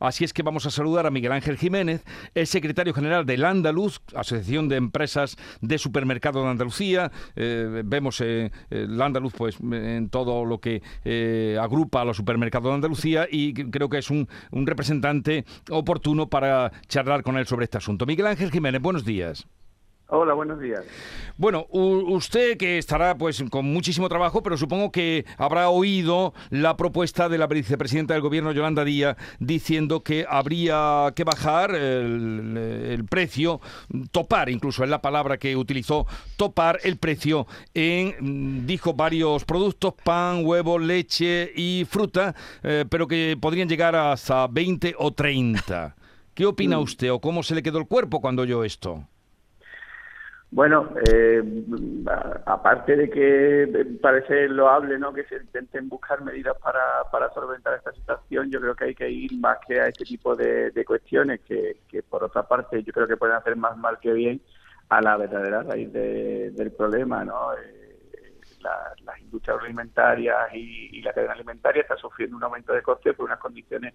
Así es que vamos a saludar a Miguel Ángel Jiménez, el secretario general del Andaluz, Asociación de Empresas de Supermercados de Andalucía. Eh, vemos eh, el Andaluz pues, en todo lo que eh, agrupa a los supermercados de Andalucía y creo que es un representante oportuno para charlar con él sobre este asunto. Miguel Ángel Jiménez, buenos días. Hola, buenos días. Bueno, usted que estará pues con muchísimo trabajo, pero supongo que habrá oído la propuesta de la vicepresidenta del gobierno, Yolanda Díaz, diciendo que habría que bajar el, precio, topar, incluso es la palabra que utilizó, topar el precio en, dijo, varios productos, pan, huevo, leche y fruta, eh, pero que podrían llegar hasta 20 o 30. ¿Qué opina mm. usted o cómo se le quedó el cuerpo cuando oyó esto? Bueno, eh, aparte de que parece loable ¿no? que se intenten buscar medidas para, para solventar esta situación, yo creo que hay que ir más que a este tipo de, cuestiones que, por otra parte, yo creo que pueden hacer más mal que bien a la verdadera raíz del problema. ¿no? Eh, las industrias alimentarias y, y la cadena alimentaria están sufriendo un aumento de costes por unas condiciones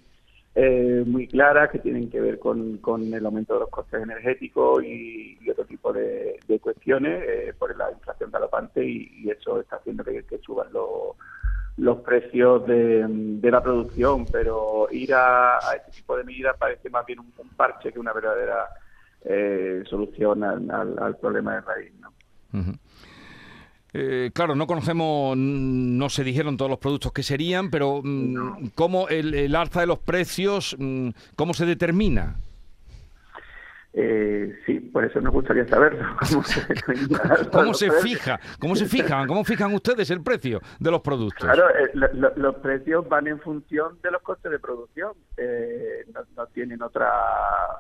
eh, muy claras que tienen que ver con, con, el aumento de los costes energéticos y, otro tipo de, cuestiones eh, por la inflación galopante y, eso está haciendo que, suban los, los precios de, la producción, pero ir a, este tipo de medidas parece más bien un, parche que una verdadera eh, solución al, problema de raíz. ¿no? Eh, claro, no conocemos, no se dijeron todos los productos que serían, pero mm, ¿cómo el, alza de los precios, mm, cómo se determina? Eh, sí, por eso nos gustaría saberlo. ¿Cómo se, fija? ¿Cómo se fijan? ¿Cómo fijan ustedes el precio de los productos? Claro, eh, los precios van en función de los costes de producción. Eh, no, tienen otra,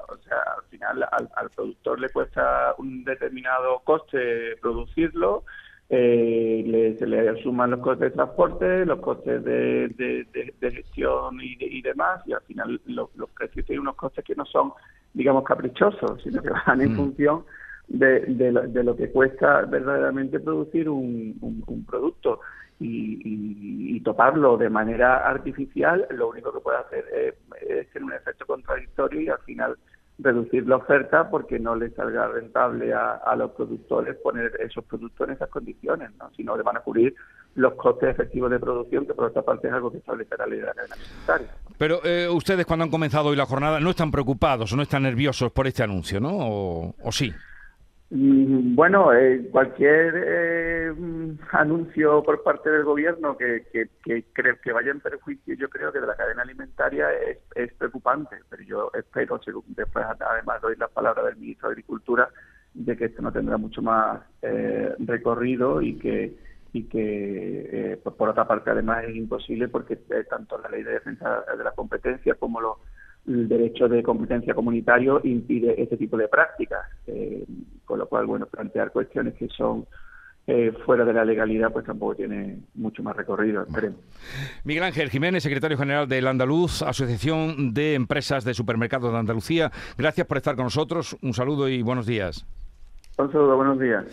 o sea, al final al, al productor le cuesta un determinado coste producirlo eh, se le suman los costes de transporte, los costes de, gestión y, demás, y al final los precios tienen unos costes que no son, digamos, caprichosos, sino que van en mm. función de, lo, que cuesta verdaderamente producir un, producto. Y, toparlo de manera artificial, lo único que puede hacer es, es tener un efecto contradictorio y al final reducir la oferta porque no le salga rentable a, los productores poner esos productos en esas condiciones, ¿no? sino le van a cubrir los costes efectivos de producción, que por otra parte es algo que establece la ley de la alimentaria. Pero eh, ustedes cuando han comenzado hoy la jornada no están preocupados o no están nerviosos por este anuncio, ¿no? ¿O, sí? Mm, bueno, eh, cualquier eh, anuncio por parte del gobierno que, que, que, que vaya en perjuicio, yo creo que de la cadena alimentaria es, preocupante, pero yo espero, después además doy la palabra del ministro de Agricultura, de que esto no tendrá mucho más eh, recorrido y que y eh, por, otra parte además es imposible porque eh, tanto la ley de defensa de la competencia como lo, el derecho de competencia comunitario impide este tipo de prácticas, con lo cual bueno plantear cuestiones que son eh, fuera de la legalidad, pues tampoco tiene mucho más recorrido, esperemos. Miguel Ángel Jiménez, secretario general del Andaluz, Asociación de Empresas de Supermercados de Andalucía, gracias por estar con nosotros. Un saludo y buenos días. Un saludo, buenos días.